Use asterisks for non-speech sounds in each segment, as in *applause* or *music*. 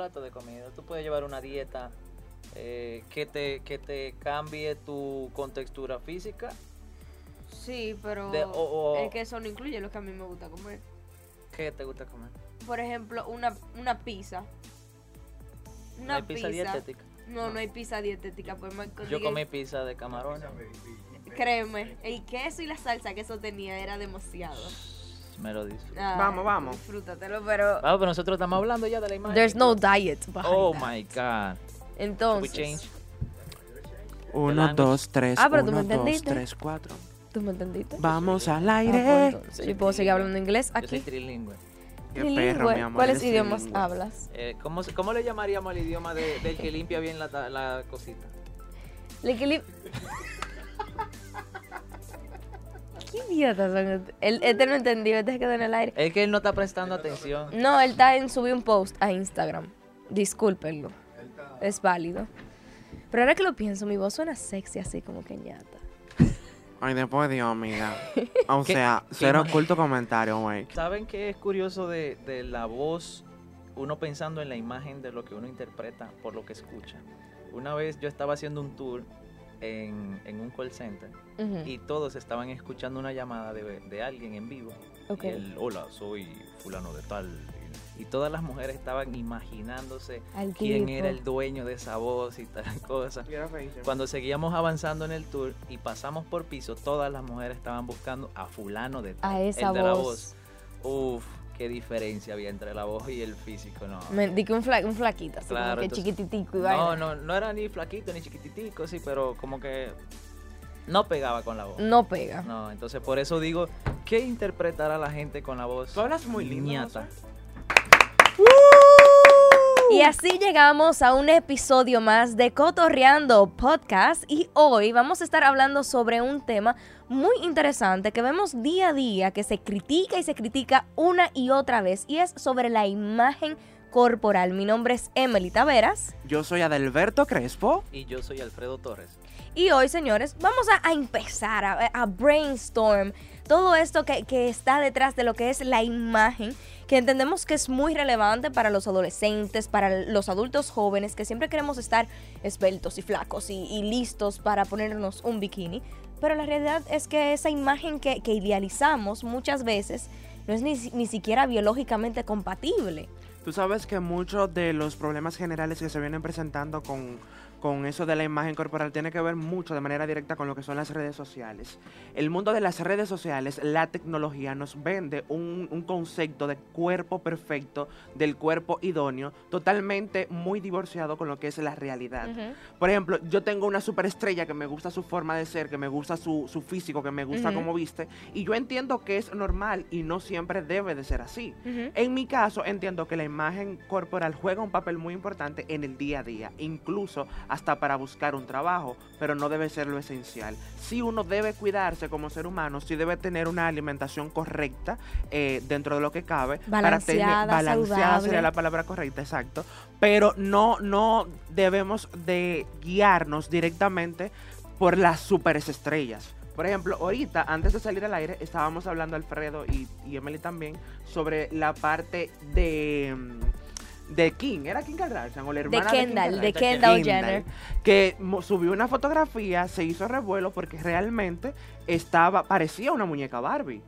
platos de comida. Tú puedes llevar una dieta eh, que, te, que te cambie tu contextura física. Sí, pero De- o- o- es que eso no incluye lo que a mí me gusta comer. ¿Qué te gusta comer? Por ejemplo, una, una pizza. ¿No Una hay pizza dietética? No, no hay pizza dietética. Pues Yo comí pizza de camarones. Créeme, el queso y la salsa que eso tenía era demasiado. Me lo dice. Ay, Vamos, vamos. Disfrútatelo, pero Ah, pero nosotros estamos hablando ya de la imagen. there's no diet Oh that. my God. We Entonces, change. Uno, dos, tres, Ah, pero tú me uno, dos, entendiste. tres, cuatro. ¿tú me entendiste? Vamos al Ah, aire. pues entonces, yo puedo seguir hablando inglés Yo soy aquí. trilingüe. Qué Trilingüe. perro, mi amor. ¿Cuáles idiomas trilingüe. hablas? Eh, ¿cómo, se- ¿Cómo le llamaríamos al idioma de- del que limpia bien la, ta- la cosita? Le que li- *laughs* ¿Qué idiotas son? Él, este no entendió, este se quedó en el aire. Es que él no está prestando atención. No, él está en subir un post a Instagram. Discúlpenlo. Es válido. Pero ahora que lo pienso, mi voz suena sexy así como que ñata. Ay, después Dios, amiga. *laughs* O ¿Qué- sea, cero oculto comentario, güey. ¿Saben qué es curioso de, de la voz? Uno pensando en la imagen de lo que uno interpreta por lo que escucha. Una vez yo estaba haciendo un tour en, en un call center Ujú, y todos estaban escuchando una llamada de, de alguien en vivo. ok. Y el, hola, soy fulano de tal. Y, y todas las mujeres estaban imaginándose Al quién tipo. era el dueño de esa voz y tal *laughs* cosa. Cuando seguíamos avanzando en el tour y pasamos por piso, todas las mujeres estaban buscando a fulano de tal, A esa el de la voz. voz. Uf, qué diferencia había entre la voz y el físico, no. Me di que un, fla- un flaquito, así Claro, como que entonces- chiquititico y No, no, no era ni flaquito ni chiquititico, sí, pero como que no pegaba con la voz. No pega. No, entonces por eso digo, ¿qué interpretará la gente con la voz? Tú hablas muy lindo? Y así llegamos a un episodio más de Cotorreando Podcast y hoy vamos a estar hablando sobre un tema muy interesante que vemos día a día, que se critica y se critica una y otra vez y es sobre la imagen corporal. Mi nombre es Emily Taveras Yo soy Adelberto Crespo. Y yo soy Alfredo Torres. y hoy, señores, vamos a, a empezar a, a brainstorm todo esto que, que está detrás de lo que es la imagen, que entendemos que es muy relevante para los adolescentes, para los adultos jóvenes, que siempre queremos estar esbeltos y flacos y, listos para ponernos un bikini. Pero la realidad es que esa imagen que, que idealizamos muchas veces no es ni, ni siquiera biológicamente compatible. Tú sabes que muchos de los problemas generales que se vienen presentando con, con eso de la imagen corporal tiene que ver mucho de manera directa con lo que son las redes sociales. El mundo de las redes sociales, la tecnología nos vende un, un concepto de cuerpo perfecto, del cuerpo idóneo, totalmente muy divorciado con lo que es la realidad. Por ejemplo, yo tengo una superestrella que me gusta su forma de ser, que me gusta su, su físico, que me gusta Ujú. cómo viste, y yo entiendo que es normal y no siempre debe de ser así. En mi caso, entiendo que la imagen corporal juega un papel muy importante en el día a día, incluso hasta para buscar un trabajo, pero no debe ser lo esencial. Si uno debe cuidarse como ser humano, sí debe tener una alimentación correcta eh, dentro de lo que cabe. Balanceada, balanceada saludable. sería la palabra correcta, exacto. Pero no, no debemos de guiarnos directamente por las superestrellas. Por ejemplo, ahorita, antes de salir al aire, estábamos hablando Alfredo y, y Emily también sobre la parte de, mm, de King. ¿Era Kim Kardashian o la De hermana de, Kim Kendall, de Kardashian? Kendall Jenner. Que subió una fotografía, se hizo revuelo porque realmente estaba, parecía una muñeca Barbie.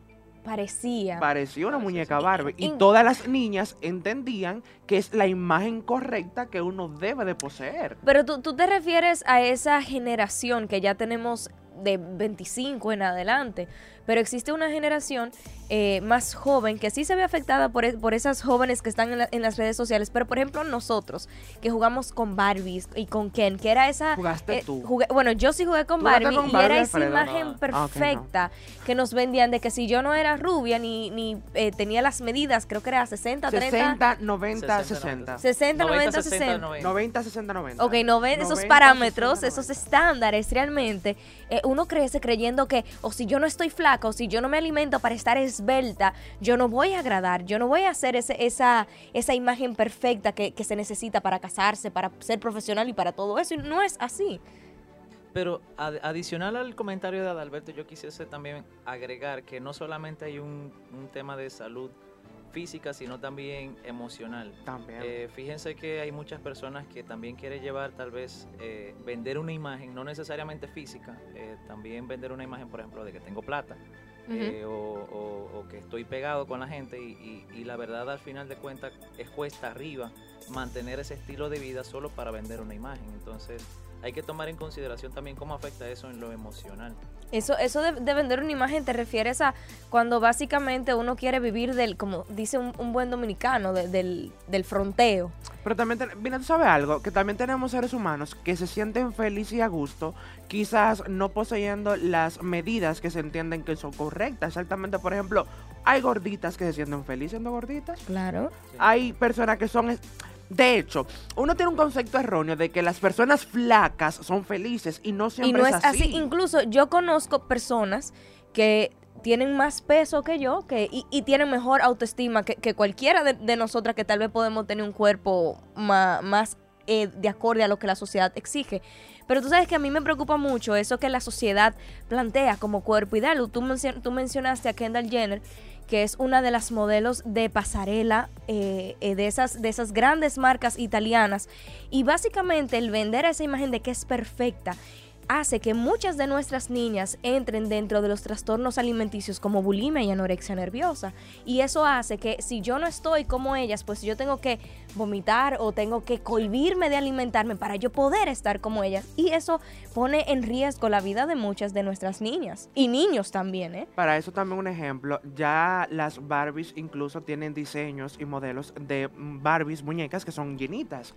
Parecía. Parecía una muñeca. Barbie. Y todas las niñas entendían que es la imagen correcta que uno debe de poseer. Pero tú, tú te refieres a esa generación que ya tenemos de 25 en adelante, pero existe una generación eh, más joven que sí se ve afectada por, e- por esas jóvenes que están en, la- en las redes sociales, pero por ejemplo nosotros que jugamos con Barbies y con Ken, que era esa... Jugaste eh, tú. jugué- bueno, yo sí jugué con ¿Tú jugaste Barbie con y Barbie, era esa Alfredo? imagen No. Ah, no. perfecta que nos vendían de que si yo no era rubia ni, ni eh, tenía las medidas, creo que era 60, 30... 60, 90, 60, 60. 60, 90, 60, 60. 90. 90, 60, 90. Ok, no ven esos 90, parámetros, 60, esos 90. estándares realmente. eh, uno crece creyendo que, o si yo no estoy flaca, si yo no me alimento para estar esbelta, yo no voy a agradar, yo no voy a hacer ese, esa, esa imagen perfecta que, se necesita para casarse, para ser profesional y para todo eso. Y no es así. Pero ad- adicional al comentario de Adalberto, yo quisiese también agregar que no solamente hay un tema de salud física, sino también emocional. También. Eh, fíjense que hay muchas personas que también quieren llevar tal vez eh, vender una imagen, no necesariamente física, eh, también vender una imagen, por ejemplo, de que tengo plata eh, o, o- o que estoy pegado con la gente y, y- y la verdad al final de cuentas es cuesta arriba mantener ese estilo de vida solo para vender una imagen. Entonces hay que tomar en consideración también cómo afecta eso en lo emocional. Eso, eso de, de vender una imagen te refieres a cuando básicamente uno quiere vivir del, como dice un, un buen dominicano, de- del, del fronteo. Pero también, ten- mira, tú sabes algo, que también tenemos seres humanos que se sienten felices y a gusto, quizás no poseyendo las medidas que se entienden que son correctas. Exactamente, por ejemplo, hay gorditas que se sienten felices siendo gorditas. Claro. Sí. Hay personas que son... es- De hecho, uno tiene un concepto erróneo de que las personas flacas son felices y no Y siempre no es así. Incluso yo conozco personas que tienen más peso que yo que, y, y tienen mejor autoestima que, que cualquiera de, de nosotras que tal vez podemos tener un cuerpo ma- más, eh, de acorde a lo que la sociedad exige. Pero tú sabes que a mí me preocupa mucho eso que la sociedad plantea como cuerpo ideal. Tú, tú mencionaste a Kendall Jenner, que es una de las modelos de pasarela eh, eh, de, esas, de esas grandes marcas italianas. Y básicamente el vender esa imagen de que es perfecta hace que muchas de nuestras niñas entren dentro de los trastornos alimenticios como bulimia y anorexia nerviosa. Y eso hace que si yo no estoy como ellas, pues yo tengo que vomitar o tengo que cohibirme de alimentarme para yo poder estar como ellas. Y eso pone en riesgo la vida de muchas de nuestras niñas. Y niños también, ¿eh? Para eso también un ejemplo, ya las Barbies incluso tienen diseños y modelos de Barbies muñecas que son llenitas.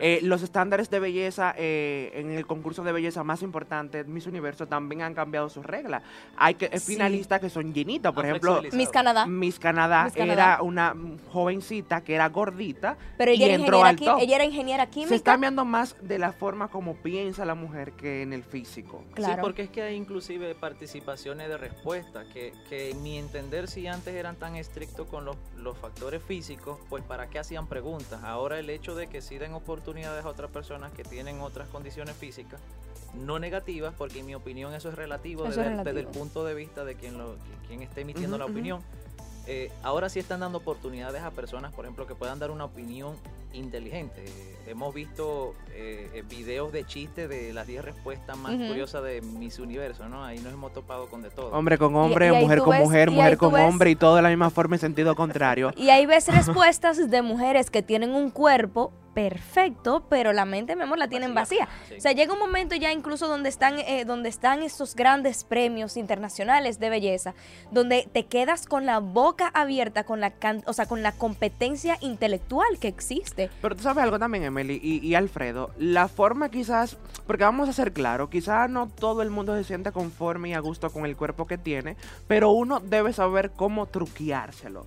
Eh, los estándares de belleza eh, en el concurso de belleza más importante, Miss Universo, también han cambiado sus reglas. Hay que, eh, Sí. finalistas que son llenitas, por Han ejemplo. Miss Canadá. Miss Canadá, Miss Canadá. era una jovencita que era gordita Pero ella y era, entró al top. ella era ingeniera Se química. está viendo más de la forma como piensa la mujer que en el físico. Claro. Sí, porque es que hay inclusive participaciones de respuesta, que, que en mi entender si antes eran tan estrictos con los, los factores físicos, pues para qué hacían preguntas. Ahora el hecho de que sí den oportunidades a otras personas que tienen otras condiciones físicas, no negativas, porque en mi opinión eso es relativo, Eso es desde, relativo. desde el punto de vista de quien, lo, quien esté emitiendo la opinión. Eh, ahora sí están dando oportunidades a personas, por ejemplo, que puedan dar una opinión inteligente. Eh, hemos visto eh, eh, videos de chistes de las 10 respuestas más curiosas de Miss Universo, ¿no? Ahí nos hemos topado con de todo. Hombre con hombre, y mujer con ves- mujer, mujer con ves- hombre y todo de la misma forma en sentido contrario. *laughs* Y ahí ves respuestas de mujeres que tienen un cuerpo perfecto, pero la mente, mi amor, la tienen vacía. Sí. O sea, llega un momento ya incluso donde están, eh, donde están estos grandes premios internacionales de belleza, donde te quedas con la boca abierta, con la, can- o sea, con la competencia intelectual que existe. Pero tú sabes algo también, Emily y, y Alfredo, la forma quizás, porque vamos a ser claros, quizás no todo el mundo se siente conforme y a gusto con el cuerpo que tiene, pero uno debe saber cómo truqueárselo.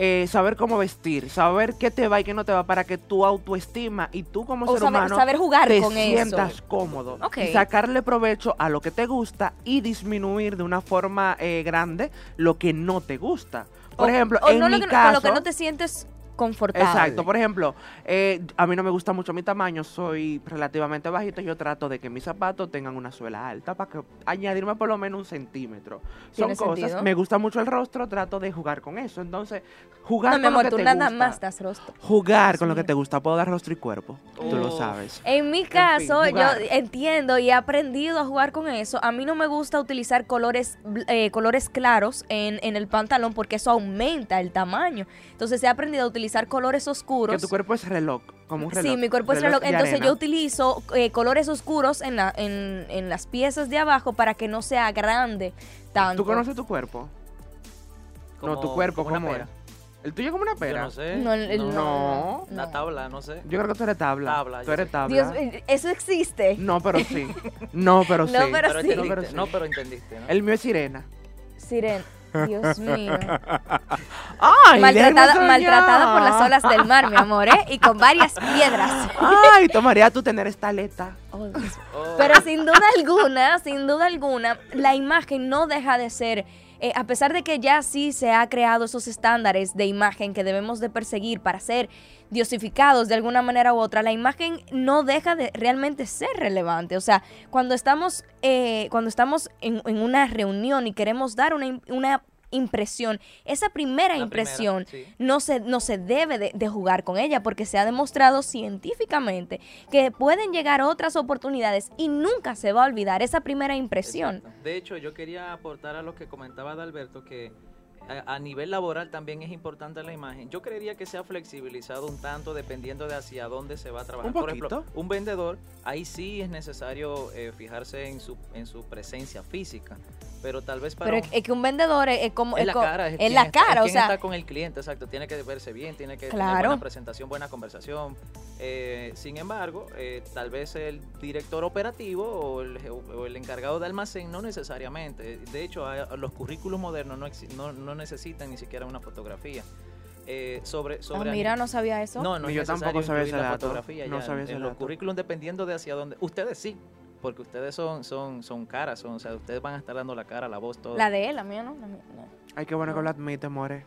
Eh, saber cómo vestir, saber qué te va y qué no te va para que tu autoestima y tú como O ser saber, humano saber jugar te con sientas eso. cómodo y sacarle provecho a lo que te gusta y disminuir de una forma eh, grande lo que no te gusta. Por O- ejemplo, o en no mi lo que, caso, con lo que no te sientes confortable. Exacto, por ejemplo, eh, a mí no me gusta mucho mi tamaño, soy relativamente bajito, yo trato de que mis zapatos tengan una suela alta para que añadirme por lo menos un centímetro. Son cosas, sentido. me gusta mucho el rostro, trato de jugar con eso. Entonces, jugar No, con amor, lo que tú te nada gusta. más das rostro. Jugar Dios con lo que te gusta, puedo dar rostro y cuerpo, tú lo sabes. En mi fin, caso, yo entiendo y he aprendido a jugar con eso. A mí no me gusta utilizar colores, eh, colores claros en, en el pantalón porque eso aumenta el tamaño. Entonces he aprendido a utilizar colores oscuros. Que tu cuerpo es reloj, como un reloj. Sí, mi cuerpo es reloj. Entonces arena. yo utilizo eh, colores oscuros en, la, en, en las piezas de abajo para que no sea grande tanto. ¿Tú conoces tu cuerpo? no, tu cuerpo, como ¿cómo es? ¿El tuyo es como una Yo pera? no sé. No, el- el- No. La tabla, no sé. Yo creo que tú eres tabla. Tabla, Tú eres sé. tabla. Dios, eh, eso existe. No, pero sí. No, pero *laughs* sí. No, pero sí. entendiste, pero sí. no, pero entendiste, ¿no? El mío es sirena. Siren, Dios mío. ¡Ay! Maltratada, maltratada por las olas del mar, mi amor, ¿eh? Y con varias piedras. ¡Ay! Tomaría tú tener esta aleta. Oh, Pero sin duda alguna, sin duda alguna, la imagen no deja de ser, eh, a pesar de que ya sí se ha creado esos estándares de imagen que debemos de perseguir para ser diosificados de alguna manera u otra, la imagen no deja de realmente ser relevante. O sea, cuando estamos, eh, cuando estamos en, una reunión y queremos dar una impresión, esa primera La impresión primera, sí. no se, no se debe de, de jugar con ella porque se ha demostrado científicamente que pueden llegar otras oportunidades y nunca se va a olvidar esa primera impresión. Exacto. De hecho, yo quería aportar a lo que comentaba Adalberto que a, a nivel laboral también es importante la imagen. Yo creería que se ha flexibilizado un tanto dependiendo de hacia dónde se va a trabajar. Un Por ejemplo, poquito. un vendedor, ahí sí es necesario eh, fijarse en su, en su presencia física. Pero tal vez para Pero un- es, que un vendedor es, como... es es la co- cara, es, es la está- es cara, o quien sea... está con el cliente, exacto. Tiene que verse bien, tiene que tener Claro. buena presentación, buena conversación. Eh, sin embargo, eh, tal vez el director operativo o el, o el encargado de almacén no necesariamente. De hecho, a- los currículos modernos no, no, no necesitan ni siquiera una fotografía. Eh, sobre, Ah, sobre mira, no sabía eso. no, no yo necesario tampoco sabía ese dato. fotografía No ya sabía en, ese en los currículums dependiendo de hacia dónde. Ustedes sí, porque ustedes son, son, son caras, son, o sea, ustedes van a estar dando la cara, la voz, todo. La de él, la mía no. la mía no. Ay, qué bueno que lo admite, More.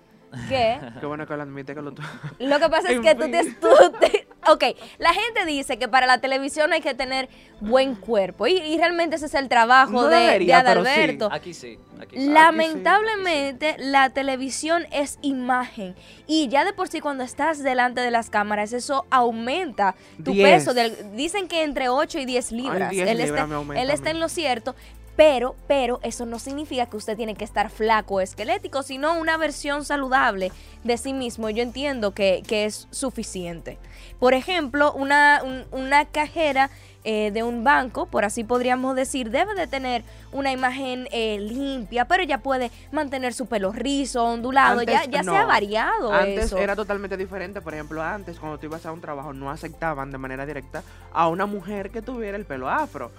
¿Qué? Qué bueno que lo admite que lo Lo que pasa es *laughs* que tú te, tú te- Ok, la gente dice que para la televisión hay que tener buen cuerpo y, y realmente ese es el trabajo No de, debería, de pero sí. Adalberto. Aquí sí, aquí sí. Lamentablemente la televisión es imagen y ya de por sí cuando estás delante de las cámaras eso aumenta tu Diez. peso. del- dicen que entre 8 y 10 libras. 10 él, libras está, me aumenta él está en lo cierto. Pero, pero eso no significa que usted tiene que estar flaco o esquelético, sino una versión saludable de sí mismo. Yo entiendo que, que es suficiente. Por ejemplo, una, un- una cajera eh, de un banco, por así podríamos decir, debe de tener una imagen eh, limpia, pero ya puede mantener su pelo rizo, ondulado, ya, Antes, ya no. ha variado Antes eso. era totalmente diferente. Por ejemplo, antes, cuando tú ibas a un trabajo, no aceptaban de manera directa a una mujer que tuviera el pelo afro.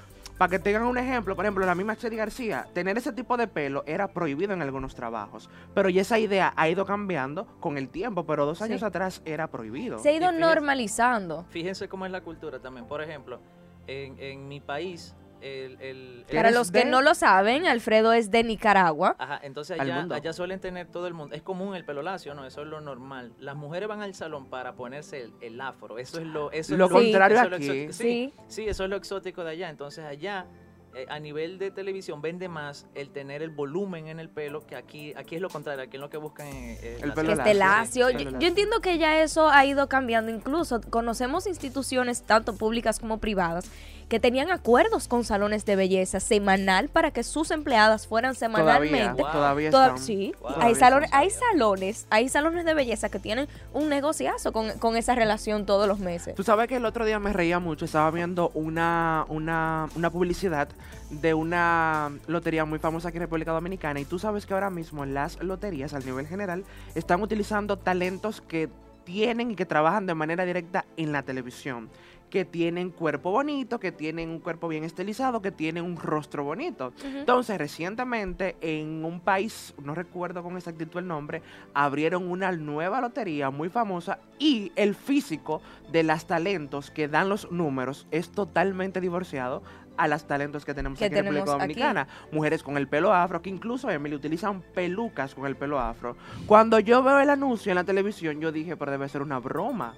Para que tengan un ejemplo, por ejemplo, la misma Chedi García, tener ese tipo de pelo era prohibido en algunos trabajos. Pero ya esa idea ha ido cambiando con el tiempo, pero dos años Sí. atrás era prohibido. Se ha ido normalizando. Fíjense cómo es la cultura también. Por ejemplo, en, en mi país, el... el- ¿Qué Para los que no lo saben, Alfredo es de Nicaragua. Ajá, entonces Al allá, allá suelen tener todo el mundo. Es común el pelo lacio, ¿no? Eso es lo normal. Las mujeres van al salón para ponerse el, el afro. Eso es lo, eso es Lo contrario eso es lo aquí. Sí. sí, eso es lo exótico de allá. Entonces allá, eh, a nivel de televisión, vende más el tener el volumen en el pelo que aquí. Aquí es lo contrario. Aquí es lo que buscan eh, eh, El pelo esté lacio. sí, Yo, yo entiendo que ya eso ha ido cambiando. Incluso conocemos instituciones, tanto públicas como privadas, que tenían acuerdos con salones de belleza semanal para que sus empleadas fueran Todavía, semanalmente. Wow. todavía Toda- están. sí, Wow. hay Todavía salones, hay salones, hay salones de belleza que tienen un negociazo con, con esa relación todos los meses. Tú sabes que el otro día me reía mucho, estaba viendo una, una, una publicidad de una lotería muy famosa aquí en República Dominicana. Y tú sabes que ahora mismo las loterías al nivel general están utilizando talentos que tienen y que trabajan de manera directa en la televisión. Que tienen cuerpo bonito, que tienen un cuerpo bien estilizado, que tienen un rostro bonito. Entonces, recientemente en un país, no recuerdo con exactitud el nombre, abrieron una nueva lotería muy famosa y el físico de las talentos que dan los números es totalmente divorciado a los talentos que tenemos Que aquí en República aquí. Dominicana. Mujeres con el pelo afro, que incluso, Emily, utilizan pelucas con el pelo afro. Cuando yo veo el anuncio en la televisión, yo dije, pero debe ser una broma.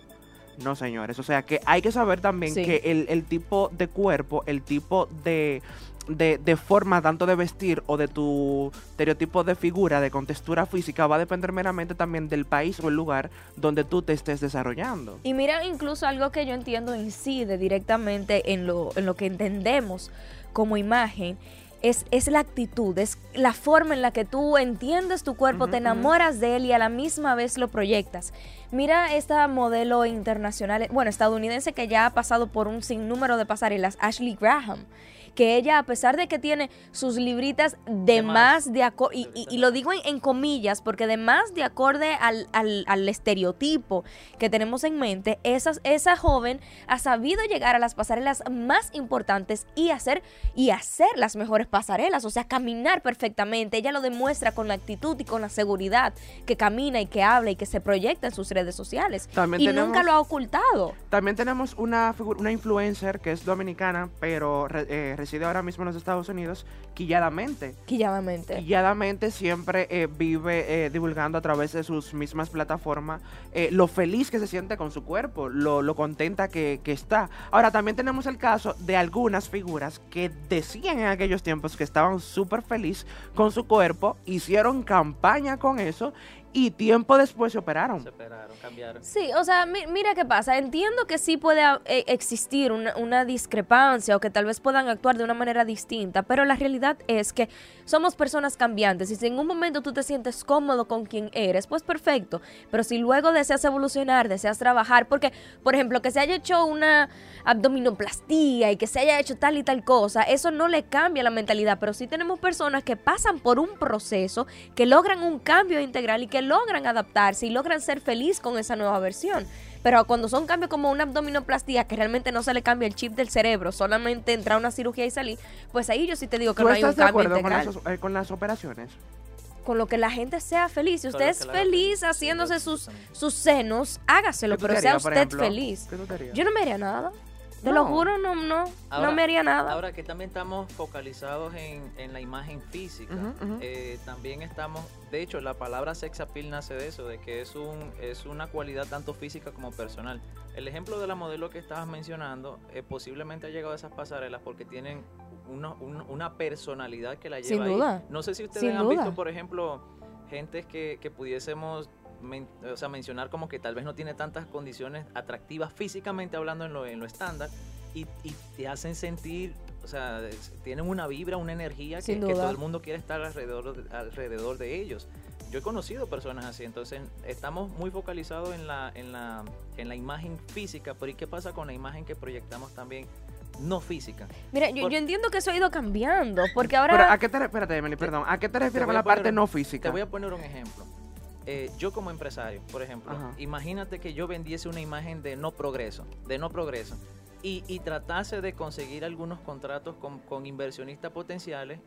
No, señores. O sea que hay que saber también Sí. que el, el tipo de cuerpo, el tipo de, de, de forma tanto de vestir o de tu estereotipo de figura, de contextura física, va a depender meramente también del país o el lugar donde tú te estés desarrollando. Y mira, incluso algo que yo entiendo incide directamente en lo, en lo que entendemos como imagen. Es, es la actitud, es la forma en la que tú entiendes tu cuerpo, te enamoras de él y a la misma vez lo proyectas. Mira esta modelo internacional, bueno, estadounidense que ya ha pasado por un sinnúmero de pasarelas, Ashley Graham, que ella, a pesar de que tiene sus libritas de, De más más. de acorde, y, y- y lo digo en, en comillas, porque de más de acorde al, al- al estereotipo que tenemos en mente, esas- esa joven ha sabido llegar a las pasarelas más importantes y hacer, y hacer las mejores pasarelas, o sea, caminar perfectamente. Ella lo demuestra con la actitud y con la seguridad que camina y que habla y que se proyecta en sus redes sociales. También y tenemos- nunca lo ha ocultado. También tenemos una, una influencer que es dominicana, pero eh, reside ahora mismo en los Estados Unidos, quilladamente. Quilladamente. Quilladamente siempre eh, vive eh, divulgando a través de sus mismas plataformas eh, lo feliz que se siente con su cuerpo, lo, lo contenta que, que está. Ahora, también tenemos el caso de algunas figuras que decían en aquellos tiempos que estaban súper feliz con su cuerpo, hicieron campaña con eso y tiempo después se operaron. Se esperaron, cambiaron. Sí, o sea, mi- mira qué pasa. Entiendo que sí puede eh, existir una, una discrepancia o que tal vez puedan actuar de una manera distinta, pero la realidad es que somos personas cambiantes y si en un momento tú te sientes cómodo con quien eres, pues perfecto. Pero si luego deseas evolucionar, deseas trabajar, porque, por ejemplo, que se haya hecho una abdominoplastía y que se haya hecho tal y tal cosa, eso no le cambia la mentalidad, pero sí tenemos personas que pasan por un proceso, que logran un cambio integral y que logran adaptarse y logran ser feliz con esa nueva versión. Pero cuando son cambios como una abdominoplastía, que realmente no se le cambia el chip del cerebro, solamente entra a una cirugía y salir, pues ahí yo sí te digo que ¿Tú no hay un estás de cambio acuerdo con las, eh, con las operaciones? Con lo que la gente sea feliz. Si usted es feliz haciéndose sus, sus senos, hágaselo, ¿Qué tú pero sea usted ejemplo? feliz. Yo no me haría nada. Te lo juro, no, no, Ahora- no me haría nada. Ahora que también estamos focalizados en, en la imagen física, eh, también estamos, de hecho, la palabra sex appeal nace de eso, de que es un es una cualidad tanto física como personal. El ejemplo de la modelo que estabas mencionando, eh, posiblemente ha llegado a esas pasarelas porque tienen una, un- una personalidad que la lleva Sin ahí. duda. No sé si ustedes Sin han duda. visto, por ejemplo, gentes que, que pudiésemos men- o sea, mencionar como que tal vez no tiene tantas condiciones atractivas físicamente hablando en lo, en lo estándar y, y te hacen sentir, o sea, tienen una vibra, una energía que, todo el mundo quiere estar alrededor, de- alrededor de ellos. Yo he conocido personas así, entonces estamos muy focalizados en la, en la, en la imagen física, pero ¿y qué pasa con la imagen que proyectamos también no física? Mira, yo, por- yo entiendo que eso ha ido cambiando, porque Pero, ahora... ¿a qué te, espérate, Emily, perdón. ¿A qué te refieres con la parte no Te física? voy a poner un ejemplo. Eh, yo como empresario, por ejemplo, Ajá. imagínate que yo vendiese una imagen de no progreso, de no progreso, y, y tratase de conseguir algunos contratos con, con inversionistas potenciales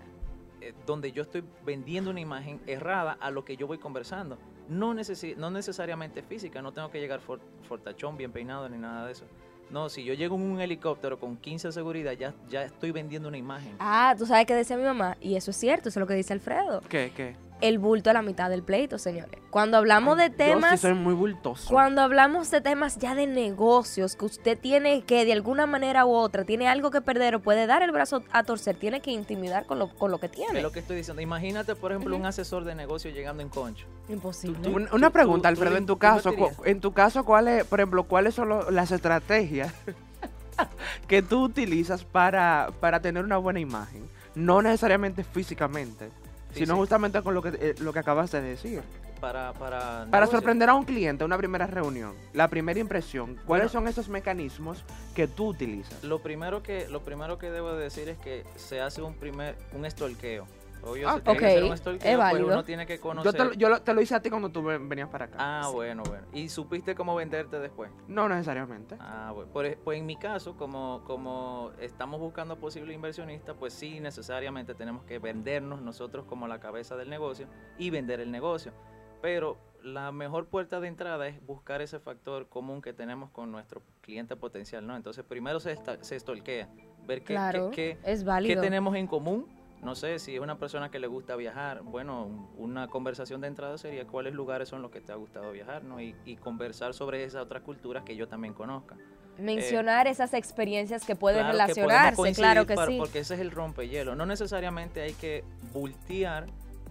eh, donde yo estoy vendiendo una imagen errada a lo que yo voy conversando. No, necesi- no necesariamente física, no tengo que llegar for- fortachón, bien peinado, ni nada de eso. No, si yo llego en un helicóptero con 15 de seguridad, ya, ya estoy vendiendo una imagen. Ah, tú sabes que decía mi mamá, y eso es cierto, eso es lo que dice Alfredo. ¿Qué? ¿Qué? El bulto a la mitad del pleito, señores. Cuando hablamos de Yo sí temas... soy muy bultoso. Cuando hablamos de temas ya de negocios, que usted tiene que de alguna manera u otra, tiene algo que perder o puede dar el brazo a torcer, tiene que intimidar con lo, con lo que Es tiene. lo que estoy diciendo. Imagínate, por ejemplo, un asesor de negocio llegando en concho. Imposible. tú- Una pregunta, tú- Alfredo, en tu caso, en tu caso, ¿cuáles, por ejemplo, cuáles son lo- las estrategias *laughs* que tú utilizas para, para tener una buena imagen? No necesariamente físicamente, Sí, sino sí. justamente con lo que, eh, lo que acabas de decir. Para, para, Para sorprender a un cliente, una primera reunión, la primera impresión, ¿cuáles Bueno. son esos mecanismos que tú utilizas? Lo primero que lo primero que debo de decir es que se hace un primer un estolqueo. Obvio, Ah, se tiene que ok, hacer un es pues válido. uno tiene que Yo, te, lo- yo lo- te lo hice a ti cuando tú ven- venías para acá. Ah, Sí. bueno, bueno. ¿Y supiste cómo venderte después? No necesariamente. Ah, bueno. Por e- pues en mi caso, como, como estamos buscando posibles inversionistas, pues sí, necesariamente tenemos que vendernos nosotros como la cabeza del negocio y vender el negocio. Pero la mejor puerta de entrada es buscar ese factor común que tenemos con nuestro cliente potencial, ¿no? Entonces, primero se, esta- se stalkea, ver qué, claro, qué- qué- es qué válido. tenemos en común. No sé, si es una persona que le gusta viajar, bueno, un- una conversación de entrada sería cuáles lugares son los que te ha gustado viajar, ¿no? Y, y conversar sobre esas otras culturas que yo también conozca. Mencionar esas experiencias que pueden Claro relacionarse, claro que para- sí. Porque ese es el rompehielo. No necesariamente hay que voltear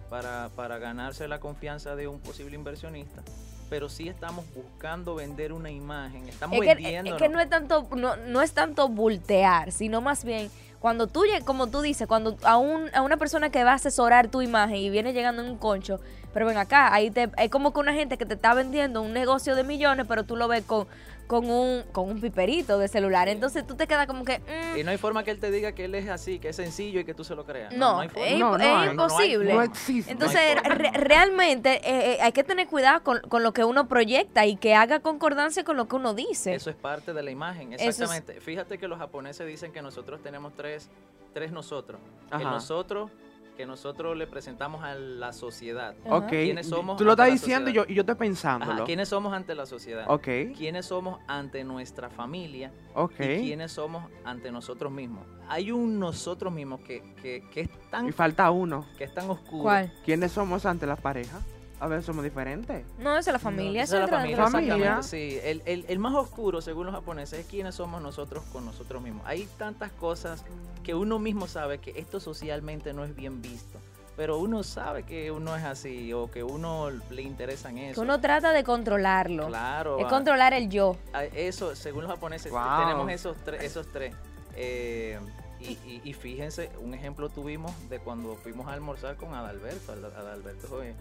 para, para ganarse la confianza de un posible inversionista, pero sí estamos buscando vender una imagen, estamos Es que, vendiendo. es que no es tanto no, no es tanto voltear, sino más bien cuando tú como tú dices, cuando a un, a una persona que va a asesorar tu imagen y viene llegando en un concho, pero ven acá, ahí te es como que una gente que te está vendiendo un negocio de millones, pero tú lo ves con con un con un piperito de celular, entonces tú te quedas como que mm, Y no hay forma que él te diga que él es así, que es sencillo y que tú se lo creas. No, hay forma. es, No, no es hay, no hay- imposible. No existe. Entonces, No hay re- realmente eh, eh, hay que tener cuidado con, con lo que uno proyecta y que haga concordancia con lo que uno dice. Eso es parte de la imagen, es- exactamente. Fíjate que los japoneses dicen que nosotros tenemos tres, tres nosotros. El Ajá. nosotros, que nosotros le presentamos a la sociedad. Ajá. Ok. ¿Quiénes somos Tú lo estás diciendo y yo, y yo estoy Ajá, pensándolo. ¿Quiénes somos ante la sociedad? Ok, ¿Quiénes somos ante nuestra familia? ok. ¿Y quiénes somos ante nosotros mismos? Hay un nosotros mismos que, que, que es, tan, Y falta uno. que es tan oscuro. ¿Cuál? ¿Quiénes somos ante la pareja? A ver, somos diferentes. No, esa es la familia. Esa es la familia, Familia. exactamente. Sí, el, el- el más oscuro, según los japoneses, es quiénes somos nosotros con nosotros mismos. Hay tantas cosas que uno mismo sabe que esto socialmente no es bien visto. Pero uno sabe que uno es así o que uno le interesan Que eso. uno trata de controlarlo. Claro. Es ah, controlar el yo. ah, Eso, según los japoneses, Wow. tenemos esos tres. Esos tres. Eh, y, y- y fíjense, un ejemplo tuvimos de cuando fuimos a almorzar con Adalberto. Ad- Adalberto eh,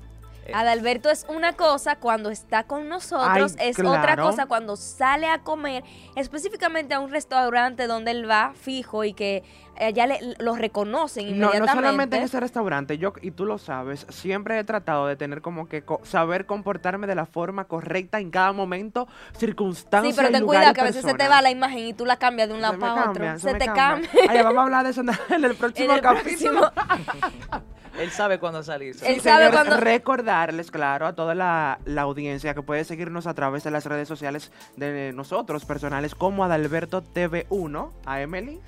Adalberto es una cosa cuando está con nosotros, Ay, es otra cosa cuando sale a comer, específicamente a un restaurante donde él va fijo y que allá le, lo reconocen No, inmediatamente. no solamente en ese restaurante, yo, y tú lo sabes, siempre he tratado de tener como que co- saber comportarme de la forma correcta en cada momento, circunstancia Sí, pero ten cuidado que a veces se te va la imagen y tú la cambias de un lado para otro. Se, te cambia. cambia. *laughs* Ay, vamos a hablar de eso en el *laughs* En próximo el capítulo. próximo- *laughs* él sabe cuándo salir. Él Sí, sabe cuando- recordarles, claro, a toda la, la audiencia que puede seguirnos a través de las redes sociales de nosotros personales como Adalberto TV1, a Emily,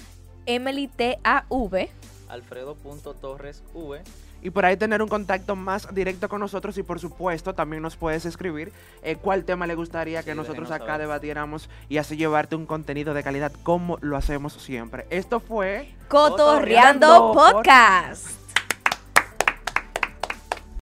Emily T.A.V. Alfredo.torresv. y por ahí tener un contacto más directo con nosotros y por supuesto también nos puedes escribir eh, cuál tema le gustaría que Sí, nosotros acá saber. debatiéramos y así llevarte un contenido de calidad como lo hacemos siempre. Esto fue Cotorreando Cotorreando Podcast.